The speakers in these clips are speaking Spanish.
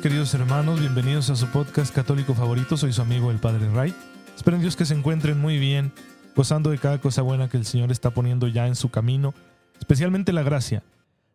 Queridos hermanos. Bienvenidos a su podcast católico favorito. Soy su amigo el Padre Ray. Espero en Dios que se encuentren muy bien, gozando de cada cosa buena que el Señor está poniendo ya en su camino, especialmente la gracia.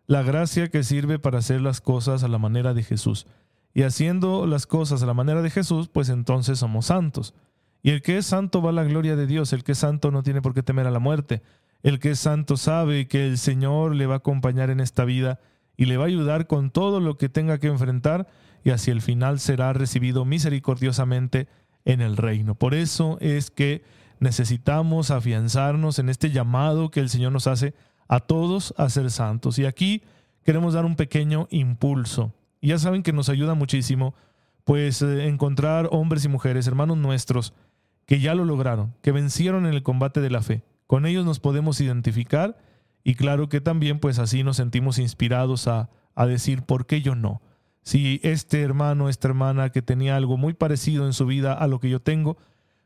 La gracia que sirve para hacer las cosas a la manera de Jesús. Y haciendo las cosas a la manera de Jesús, pues entonces somos santos. Y el que es santo va a la gloria de Dios. El que es santo no tiene por qué temer a la muerte. El que es santo sabe que el Señor le va a acompañar en esta vida y le va a ayudar con todo lo que tenga que enfrentar y hacia el final será recibido misericordiosamente en el reino. Por eso es que necesitamos afianzarnos en este llamado que el Señor nos hace a todos a ser santos. Y aquí queremos dar un pequeño impulso. Ya saben que nos ayuda muchísimo, pues eh, encontrar hombres y mujeres, hermanos nuestros, que ya lo lograron, que vencieron en el combate de la fe. Con ellos nos podemos identificar y claro que también pues así nos sentimos inspirados a, a decir, ¿por qué yo no? Si este hermano, esta hermana que tenía algo muy parecido en su vida a lo que yo tengo,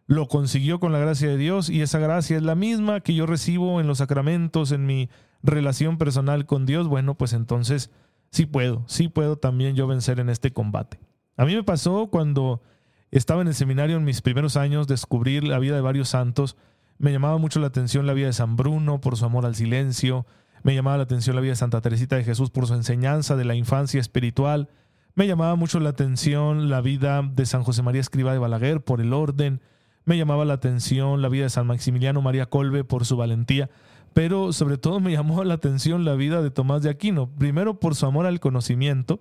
lo consiguió con la gracia de Dios y esa gracia es la misma que yo recibo en los sacramentos, en mi relación personal con Dios, bueno, pues entonces sí puedo, sí puedo también yo vencer en este combate. A mí me pasó cuando estaba en el seminario en mis primeros años, descubrir la vida de varios santos, me llamaba mucho la atención la vida de San Bruno por su amor al silencio. Me llamaba la atención la vida de Santa Teresita de Jesús por su enseñanza de la infancia espiritual. Me llamaba mucho la atención la vida de San José María Escriba de Balaguer por el orden. Me llamaba la atención la vida de San Maximiliano María Colbe por su valentía. Pero sobre todo me llamó la atención la vida de Tomás de Aquino. Primero por su amor al conocimiento,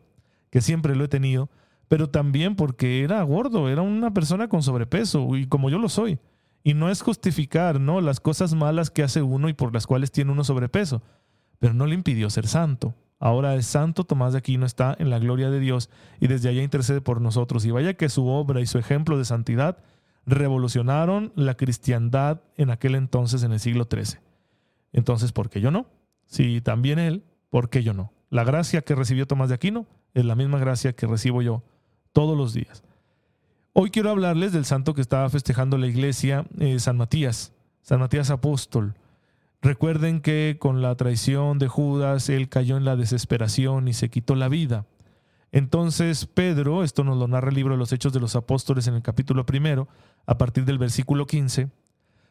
que siempre lo he tenido, pero también porque era gordo, era una persona con sobrepeso, y como yo lo soy. Y no es justificar, ¿no? Las cosas malas que hace uno y por las cuales tiene uno sobrepeso. Pero no le impidió ser santo. Ahora es santo, Tomás de Aquino está en la gloria de Dios y desde allá intercede por nosotros. Y vaya que su obra y su ejemplo de santidad revolucionaron la cristiandad en aquel entonces, en el siglo XIII. Entonces, ¿por qué yo no? Si también él, ¿por qué yo no? La gracia que recibió Tomás de Aquino es la misma gracia que recibo yo todos los días. Hoy quiero hablarles del santo que estaba festejando la iglesia, eh, San Matías, San Matías Apóstol. Recuerden que con la traición de Judas él cayó en la desesperación y se quitó la vida. Entonces Pedro, esto nos lo narra el libro de los Hechos de los Apóstoles en el capítulo primero, a partir del versículo 15,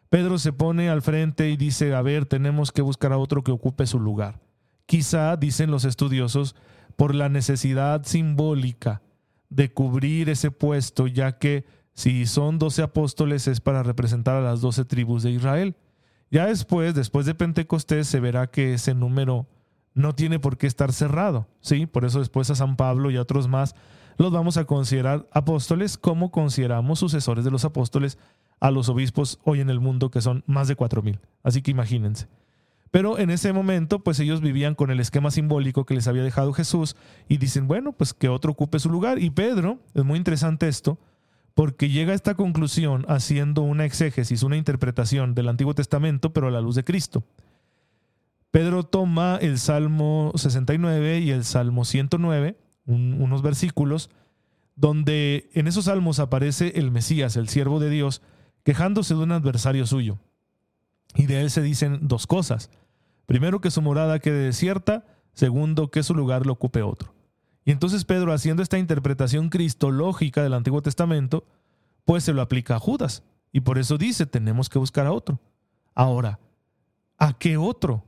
Pedro se pone al frente y dice, a ver, tenemos que buscar a otro que ocupe su lugar. Quizá, dicen los estudiosos, por la necesidad simbólica de cubrir ese puesto, ya que si son doce apóstoles es para representar a las doce tribus de Israel. Ya después, después de Pentecostés, se verá que ese número no tiene por qué estar cerrado, ¿sí? Por eso después a San Pablo y a otros más los vamos a considerar apóstoles como consideramos sucesores de los apóstoles a los obispos hoy en el mundo, que son más de cuatro mil. Así que imagínense. Pero en ese momento, pues ellos vivían con el esquema simbólico que les había dejado Jesús y dicen, bueno, pues que otro ocupe su lugar. Y Pedro, es muy interesante esto, porque llega a esta conclusión haciendo una exégesis, una interpretación del Antiguo Testamento, pero a la luz de Cristo. Pedro toma el Salmo 69 y el Salmo 109, unos versículos, donde en esos salmos aparece el Mesías, el siervo de Dios, quejándose de un adversario suyo. Y de él se dicen dos cosas. Primero, que su morada quede desierta. Segundo, que su lugar lo ocupe otro. Y entonces Pedro, haciendo esta interpretación cristológica del Antiguo Testamento, pues se lo aplica a Judas. Y por eso dice, tenemos que buscar a otro. Ahora, ¿a qué otro?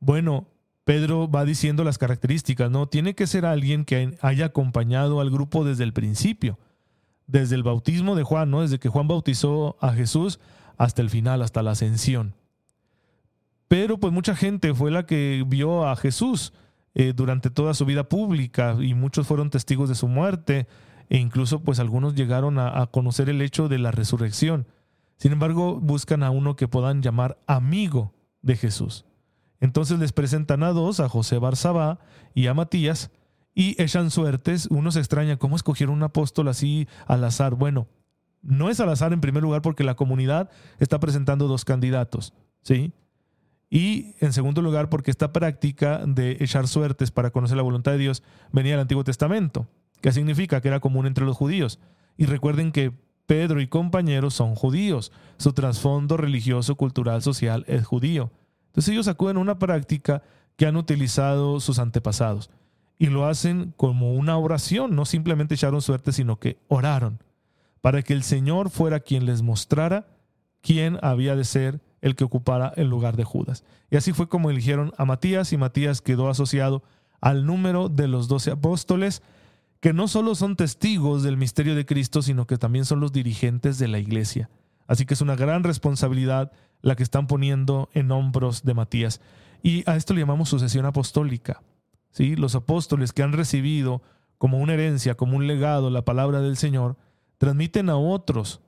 Bueno, Pedro va diciendo las características, ¿no? Tiene que ser alguien que haya acompañado al grupo desde el principio, desde el bautismo de Juan, ¿no? Desde que Juan bautizó a Jesús hasta el final, hasta la ascensión. Pero pues mucha gente fue la que vio a Jesús eh, durante toda su vida pública y muchos fueron testigos de su muerte e incluso pues algunos llegaron a, conocer el hecho de la resurrección. Sin embargo, buscan a uno que puedan llamar amigo de Jesús. Entonces les presentan a dos, a José Barzabá y a Matías, y echan suertes. Uno se extraña, ¿cómo escogieron un apóstol así al azar? Bueno, no es al azar en primer lugar porque la comunidad está presentando dos candidatos, ¿sí? Y en segundo lugar porque esta práctica de echar suertes para conocer la voluntad de Dios venía del Antiguo Testamento, que significa que era común entre los judíos. Y recuerden que Pedro y compañeros son judíos, su trasfondo religioso, cultural, social es judío. Entonces ellos acuden a una práctica que han utilizado sus antepasados y lo hacen como una oración, no simplemente echaron suerte, sino que oraron para que el Señor fuera quien les mostrara quién había de ser el que ocupara el lugar de Judas. Y así fue como eligieron a Matías y Matías quedó asociado al número de los doce apóstoles, que no solo son testigos del misterio de Cristo, sino que también son los dirigentes de la iglesia. Así que es una gran responsabilidad la que están poniendo en hombros de Matías. Y a esto le llamamos sucesión apostólica. ¿sí? Los apóstoles que han recibido como una herencia, como un legado, la palabra del Señor, transmiten a otros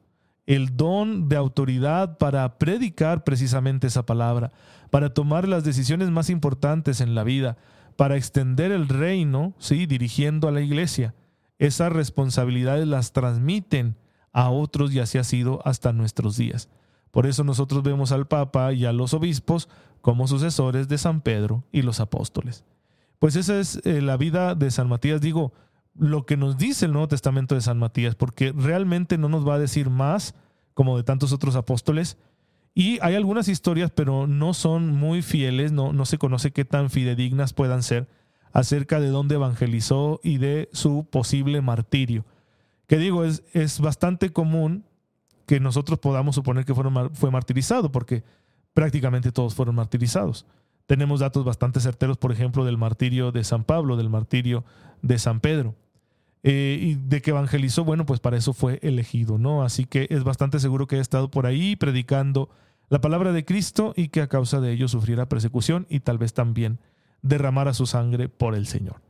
el don de autoridad para predicar precisamente esa palabra, para tomar las decisiones más importantes en la vida, para extender el reino, ¿sí? dirigiendo a la iglesia. Esas responsabilidades las transmiten a otros y así ha sido hasta nuestros días. Por eso nosotros vemos al Papa y a los obispos como sucesores de San Pedro y los apóstoles. Pues esa es eh, la vida de San Matías, digo, lo que nos dice el Nuevo Testamento de San Matías, porque realmente no nos va a decir más como de tantos otros apóstoles. Y hay algunas historias, pero no son muy fieles, no, no se conoce qué tan fidedignas puedan ser acerca de dónde evangelizó y de su posible martirio. Que digo, es, es bastante común que nosotros podamos suponer que fue martirizado, porque prácticamente todos fueron martirizados. Tenemos datos bastante certeros, por ejemplo, del martirio de San Pablo, del martirio de San Pedro. Eh, y de que evangelizó, bueno, pues para eso fue elegido, ¿no? Así que es bastante seguro que ha estado por ahí predicando la palabra de Cristo y que a causa de ello sufriera persecución y tal vez también derramara su sangre por el Señor.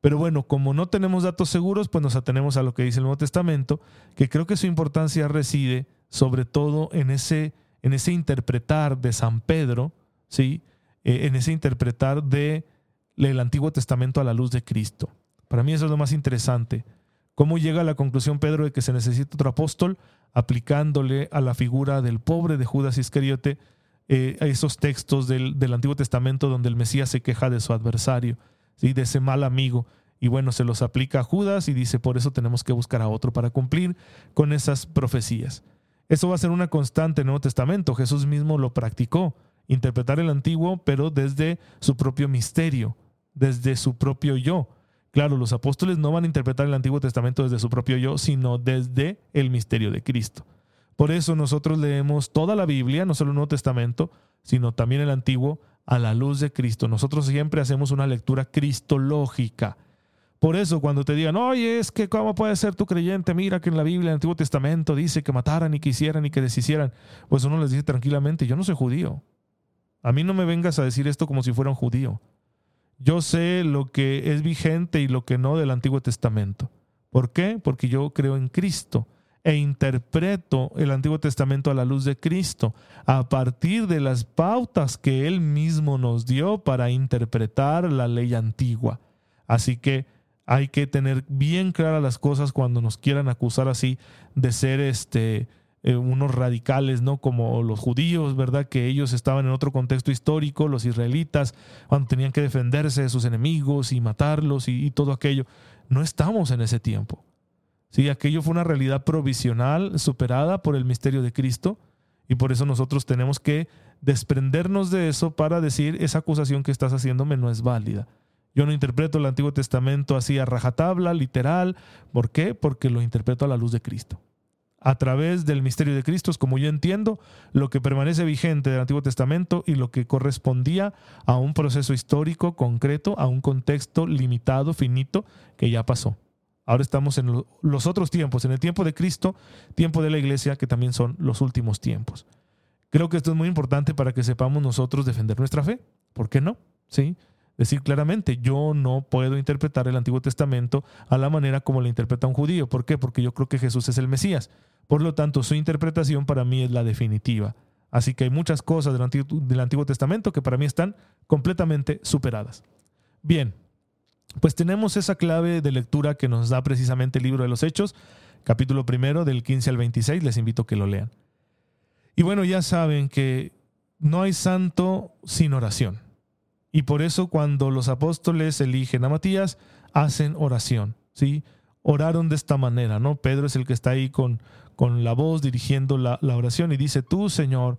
Pero bueno, como no tenemos datos seguros, pues nos atenemos a lo que dice el Nuevo Testamento, que creo que su importancia reside sobre todo en ese, en ese interpretar de San Pedro, ¿sí? Eh, en ese interpretar de el Antiguo Testamento a la luz de Cristo. Para mí eso es lo más interesante. ¿Cómo llega a la conclusión Pedro de que se necesita otro apóstol? Aplicándole a la figura del pobre de Judas Iscariote eh, esos textos del, Antiguo Testamento donde el Mesías se queja de su adversario, ¿sí? de ese mal amigo. Y bueno, se los aplica a Judas y dice, por eso tenemos que buscar a otro para cumplir con esas profecías. Eso va a ser una constante en el Nuevo Testamento. Jesús mismo lo practicó interpretar el antiguo, pero desde su propio misterio, desde su propio yo. Claro, los apóstoles no van a interpretar el Antiguo Testamento desde su propio yo, sino desde el misterio de Cristo. Por eso nosotros leemos toda la Biblia, no solo el Nuevo Testamento, sino también el Antiguo, a la luz de Cristo. Nosotros siempre hacemos una lectura cristológica. Por eso cuando te digan, oye, es que cómo puede ser tu creyente, mira que en la Biblia, en el Antiguo Testamento dice que mataran y que hicieran y que deshicieran, pues uno les dice tranquilamente, yo no soy judío, a mí no me vengas a decir esto como si fuera un judío. Yo sé lo que es vigente y lo que no del Antiguo Testamento. ¿Por qué? Porque yo creo en Cristo e interpreto el Antiguo Testamento a la luz de Cristo, a partir de las pautas que Él mismo nos dio para interpretar la ley antigua. Así que hay que tener bien claras las cosas cuando nos quieran acusar así de ser este eh, unos radicales, ¿no? Como los judíos, ¿verdad? Que ellos estaban en otro contexto histórico, los israelitas, cuando tenían que defenderse de sus enemigos y matarlos y, todo aquello. No estamos en ese tiempo. Sí, aquello fue una realidad provisional superada por el misterio de Cristo y por eso nosotros tenemos que desprendernos de eso para decir esa acusación que estás haciéndome no es válida. Yo no interpreto el Antiguo Testamento así a rajatabla, literal. ¿Por qué? Porque lo interpreto a la luz de Cristo a través del misterio de Cristo, como yo entiendo lo que permanece vigente del Antiguo Testamento y lo que correspondía a un proceso histórico concreto, a un contexto limitado, finito, que ya pasó. Ahora estamos en los otros tiempos, en el tiempo de Cristo, tiempo de la iglesia, que también son los últimos tiempos. Creo que esto es muy importante para que sepamos nosotros defender nuestra fe. ¿Por qué no? ¿Sí? Decir claramente, yo no puedo interpretar el Antiguo Testamento a la manera como lo interpreta un judío. ¿Por qué? Porque yo creo que Jesús es el Mesías. Por lo tanto, su interpretación para mí es la definitiva. Así que hay muchas cosas del Antiguo, del Antiguo Testamento que para mí están completamente superadas. Bien, pues tenemos esa clave de lectura que nos da precisamente el libro de los Hechos, capítulo primero del 15 al 26, les invito a que lo lean. Y bueno, ya saben que no hay santo sin oración. Y por eso cuando los apóstoles eligen a Matías, hacen oración, ¿sí? Oraron de esta manera, ¿no? Pedro es el que está ahí con, con la voz dirigiendo la, la oración y dice, tú, Señor,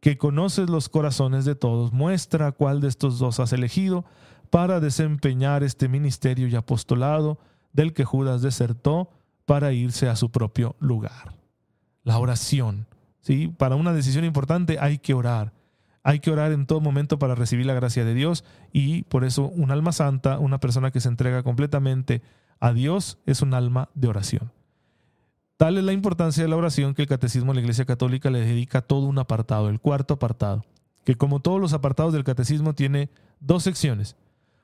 que conoces los corazones de todos, muestra cuál de estos dos has elegido para desempeñar este ministerio y apostolado del que Judas desertó para irse a su propio lugar. La oración. ¿sí? Para una decisión importante hay que orar. Hay que orar en todo momento para recibir la gracia de Dios y por eso un alma santa, una persona que se entrega completamente a Dios, es un alma de oración. Tal es la importancia de la oración que el Catecismo de la Iglesia Católica le dedica todo un apartado, el cuarto apartado, que como todos los apartados del Catecismo tiene dos secciones,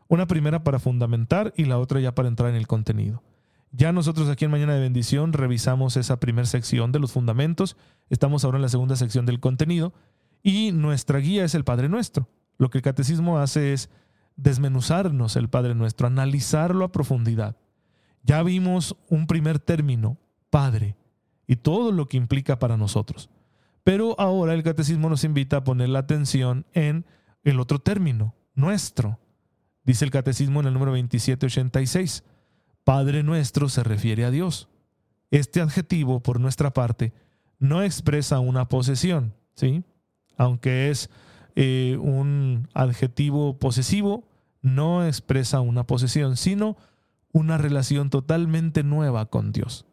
una primera para fundamentar y la otra ya para entrar en el contenido. Ya nosotros aquí en Mañana de Bendición revisamos esa primera sección de los fundamentos, estamos ahora en la segunda sección del contenido y nuestra guía es el Padre Nuestro. Lo que el Catecismo hace es desmenuzarnos el Padre Nuestro, analizarlo a profundidad. Ya vimos un primer término, Padre y todo lo que implica para nosotros. Pero ahora el catecismo nos invita a poner la atención en el otro término, nuestro. Dice el catecismo en el número 2786, Padre nuestro se refiere a Dios. Este adjetivo, por nuestra parte, no expresa una posesión, ¿sí? Aunque es eh, un adjetivo posesivo, no expresa una posesión, sino una relación totalmente nueva con Dios.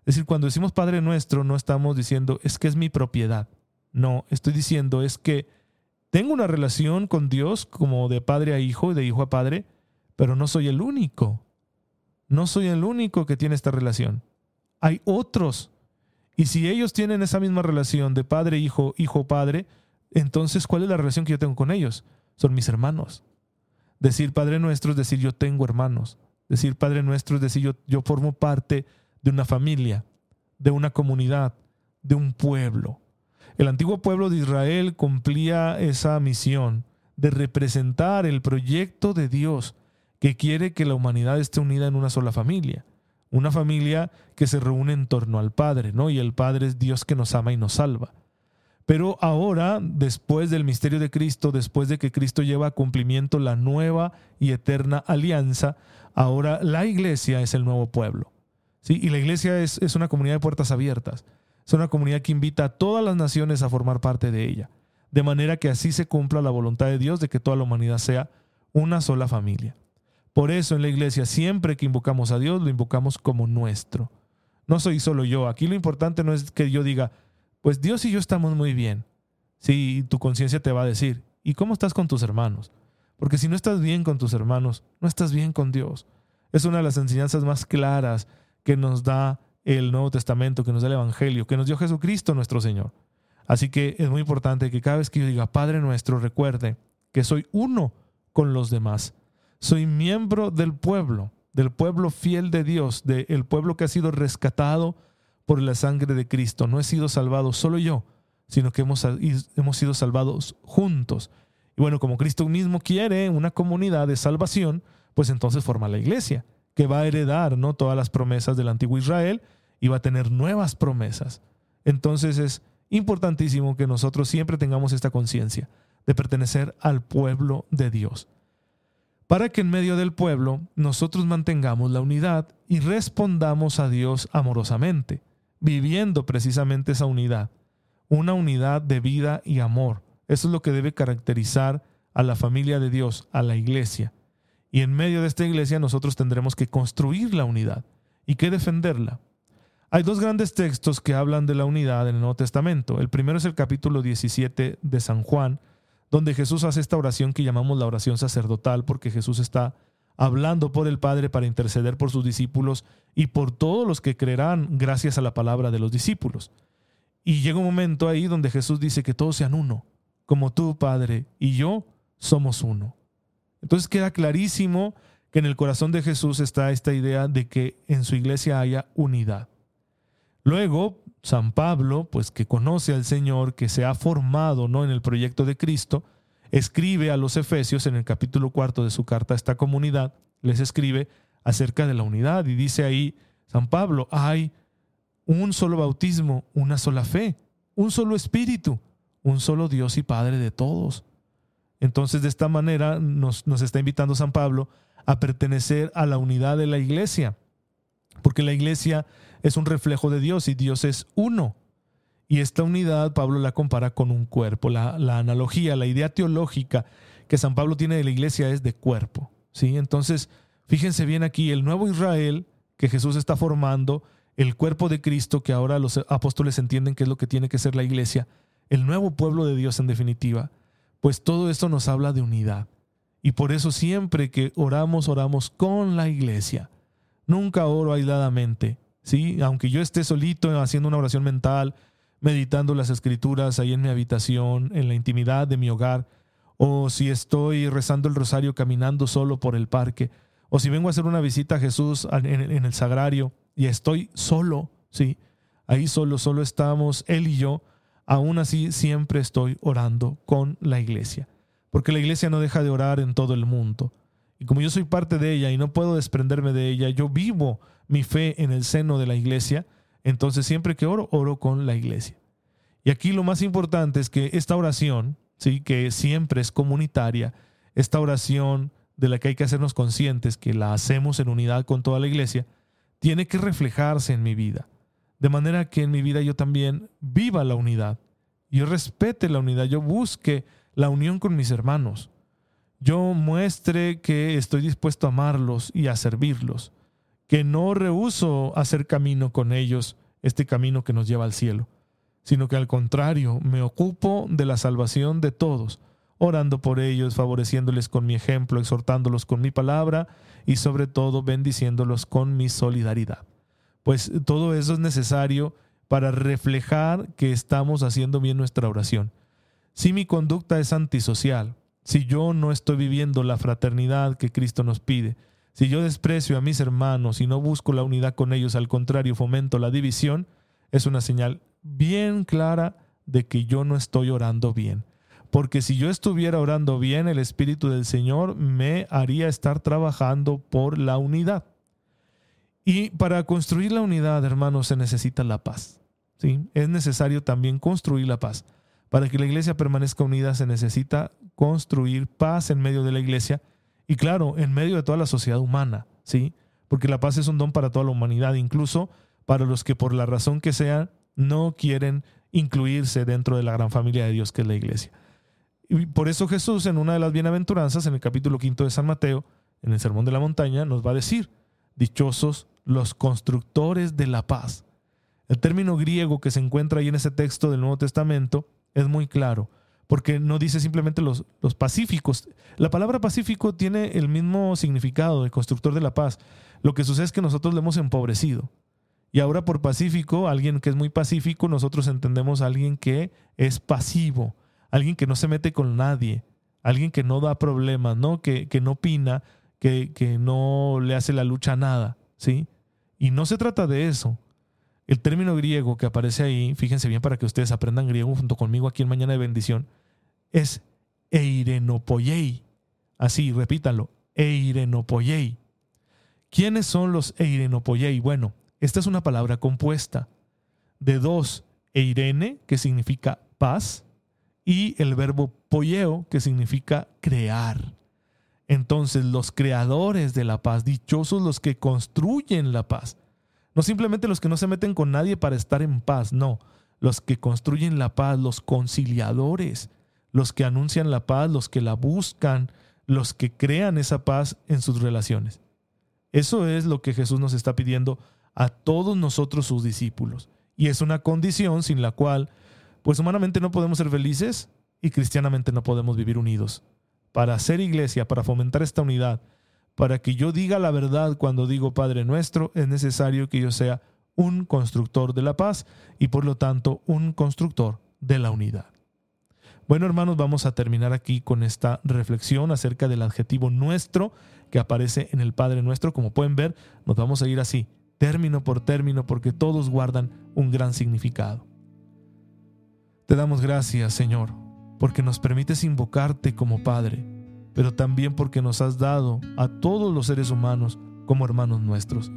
Es decir, cuando decimos Padre nuestro, no estamos diciendo es que es mi propiedad. No, estoy diciendo es que tengo una relación con Dios como de padre a hijo y de hijo a padre, pero no soy el único. No soy el único que tiene esta relación. Hay otros. Y si ellos tienen esa misma relación de padre, hijo, hijo, padre, entonces ¿cuál es la relación que yo tengo con ellos? Son mis hermanos. Decir Padre nuestro es decir yo tengo hermanos. Decir Padre nuestro es decir yo, yo formo parte de una familia, de una comunidad, de un pueblo. El antiguo pueblo de Israel cumplía esa misión de representar el proyecto de Dios que quiere que la humanidad esté unida en una sola familia. Una familia que se reúne en torno al Padre, ¿no? Y el Padre es Dios que nos ama y nos salva. Pero ahora, después del misterio de Cristo, después de que Cristo lleva a cumplimiento la nueva y eterna alianza, ahora la iglesia es el nuevo pueblo. Y la iglesia es, es una comunidad de puertas abiertas. Es una comunidad que invita a todas las naciones a formar parte de ella. De manera que así se cumpla la voluntad de Dios de que toda la humanidad sea una sola familia. Por eso en la iglesia siempre que invocamos a Dios lo invocamos como nuestro. No soy solo yo. Aquí lo importante no es que yo diga, pues Dios y yo estamos muy bien. Sí, tu conciencia te va a decir, ¿y cómo estás con tus hermanos? Porque si no estás bien con tus hermanos, no estás bien con Dios. Es una de las enseñanzas más claras que nos da el Nuevo Testamento, que nos da el Evangelio, que nos dio Jesucristo nuestro Señor. Así que es muy importante que cada vez que yo diga Padre nuestro, recuerde que soy uno con los demás. Soy miembro del pueblo, del pueblo fiel de Dios, del pueblo que ha sido rescatado por la sangre de Cristo. No he sido salvado solo yo, sino que hemos, hemos sido salvados juntos. Y bueno, como Cristo mismo quiere una comunidad de salvación, pues entonces forma la iglesia que va a heredar ¿no? todas las promesas del antiguo Israel y va a tener nuevas promesas. Entonces es importantísimo que nosotros siempre tengamos esta conciencia de pertenecer al pueblo de Dios. Para que en medio del pueblo nosotros mantengamos la unidad y respondamos a Dios amorosamente, viviendo precisamente esa unidad, una unidad de vida y amor. Eso es lo que debe caracterizar a la familia de Dios, a la iglesia. Y en medio de esta iglesia nosotros tendremos que construir la unidad y que defenderla. Hay dos grandes textos que hablan de la unidad en el Nuevo Testamento. El primero es el capítulo 17 de San Juan, donde Jesús hace esta oración que llamamos la oración sacerdotal, porque Jesús está hablando por el Padre para interceder por sus discípulos y por todos los que creerán gracias a la palabra de los discípulos. Y llega un momento ahí donde Jesús dice que todos sean uno, como tú, Padre, y yo somos uno. Entonces queda clarísimo que en el corazón de Jesús está esta idea de que en su iglesia haya unidad. Luego, San Pablo, pues que conoce al Señor, que se ha formado ¿no? en el proyecto de Cristo, escribe a los Efesios en el capítulo cuarto de su carta a esta comunidad, les escribe acerca de la unidad y dice ahí, San Pablo, ay un solo bautismo, una sola fe, un solo espíritu, un solo Dios y Padre de todos. Entonces de esta manera nos, nos está invitando San Pablo a pertenecer a la unidad de la iglesia, porque la iglesia es un reflejo de Dios y Dios es uno. Y esta unidad Pablo la compara con un cuerpo. La, la, analogía, la idea teológica que San Pablo tiene de la iglesia es de cuerpo. ¿sí? Entonces, fíjense bien aquí, el nuevo Israel que Jesús está formando, el cuerpo de Cristo que ahora los apóstoles entienden que es lo que tiene que ser la iglesia, el nuevo pueblo de Dios en definitiva, pues todo esto nos habla de unidad. Y por eso siempre que oramos, oramos con la iglesia. Nunca oro aisladamente, ¿sí? Aunque yo esté solito haciendo una oración mental, meditando las escrituras ahí en mi habitación, en la intimidad de mi hogar, o si estoy rezando el rosario caminando solo por el parque, o si vengo a hacer una visita a Jesús en, el sagrario y estoy solo, ¿sí? Ahí solo, solo estamos Él y yo, aún así siempre estoy orando con la iglesia, porque la iglesia no deja de orar en todo el mundo. Y como yo soy parte de ella y no puedo desprenderme de ella, yo vivo mi fe en el seno de la iglesia, entonces siempre que oro, oro con la iglesia. Y aquí lo más importante es que esta oración, ¿sí? que siempre es comunitaria, esta oración de la que hay que hacernos conscientes, que la hacemos en unidad con toda la iglesia, tiene que reflejarse en mi vida de manera que en mi vida yo también viva la unidad, yo respete la unidad, yo busque la unión con mis hermanos, yo muestre que estoy dispuesto a amarlos y a servirlos, que no rehuso hacer camino con ellos, este camino que nos lleva al cielo, sino que al contrario me ocupo de la salvación de todos, orando por ellos, favoreciéndoles con mi ejemplo, exhortándolos con mi palabra y sobre todo bendiciéndolos con mi solidaridad pues todo eso es necesario para reflejar que estamos haciendo bien nuestra oración. Si mi conducta es antisocial, si yo no estoy viviendo la fraternidad que Cristo nos pide, si yo desprecio a mis hermanos y no busco la unidad con ellos, al contrario, fomento la división, es una señal bien clara de que yo no estoy orando bien. Porque si yo estuviera orando bien, el Espíritu del Señor me haría estar trabajando por la unidad. Y para construir la unidad, hermanos, se necesita la paz. ¿sí? Es necesario también construir la paz. Para que la iglesia permanezca unida se necesita construir paz en medio de la iglesia y claro, en medio de toda la sociedad humana, ¿sí? Porque la paz es un don para toda la humanidad, incluso para los que por la razón que sea no quieren incluirse dentro de la gran familia de Dios que es la iglesia. Y por eso Jesús en una de las bienaventuranzas, en el capítulo quinto de San Mateo, en el Sermón de la Montaña, nos va a decir, dichosos los constructores de la paz. El término griego que se encuentra ahí en ese texto del Nuevo Testamento es muy claro, porque no dice simplemente los, los pacíficos. La palabra pacífico tiene el mismo significado de constructor de la paz. Lo que sucede es que nosotros le hemos empobrecido. Y ahora por pacífico, alguien que es muy pacífico, nosotros entendemos a alguien que es pasivo, alguien que no se mete con nadie, alguien que no da problemas, ¿no? Que, que no opina, que, que no le hace la lucha a nada, ¿sí? Y no se trata de eso. El término griego que aparece ahí, fíjense bien para que ustedes aprendan griego junto conmigo aquí en Mañana de Bendición, es eirenopoyei. Así, repítanlo, eirenopoyei. ¿Quiénes son los eirenopoyei? Bueno, esta es una palabra compuesta de dos, eirene, que significa paz, y el verbo poyeo, que significa crear. Entonces los creadores de la paz, dichosos los que construyen la paz. No simplemente los que no se meten con nadie para estar en paz, no. Los que construyen la paz, los conciliadores, los que anuncian la paz, los que la buscan, los que crean esa paz en sus relaciones. Eso es lo que Jesús nos está pidiendo a todos nosotros sus discípulos. Y es una condición sin la cual, pues humanamente no podemos ser felices y cristianamente no podemos vivir unidos para hacer iglesia, para fomentar esta unidad, para que yo diga la verdad cuando digo Padre nuestro, es necesario que yo sea un constructor de la paz y por lo tanto un constructor de la unidad. Bueno hermanos, vamos a terminar aquí con esta reflexión acerca del adjetivo nuestro que aparece en el Padre nuestro. Como pueden ver, nos vamos a ir así, término por término, porque todos guardan un gran significado. Te damos gracias, Señor, porque nos permites invocarte como Padre, pero también porque nos has dado a todos los seres humanos como hermanos nuestros.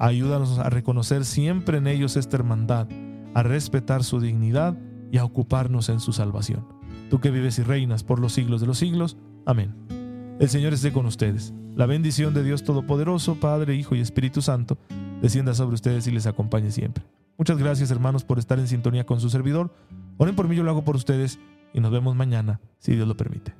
Ayúdanos a reconocer siempre en ellos esta hermandad, a respetar su dignidad y a ocuparnos en su salvación. Tú que vives y reinas por los siglos de los siglos. Amén. El Señor esté con ustedes. La bendición de Dios Todopoderoso, Padre, Hijo y Espíritu Santo, descienda sobre ustedes y les acompañe siempre. Muchas gracias hermanos por estar en sintonía con su servidor. Oren por mí, yo lo hago por ustedes y nos vemos mañana, si Dios lo permite.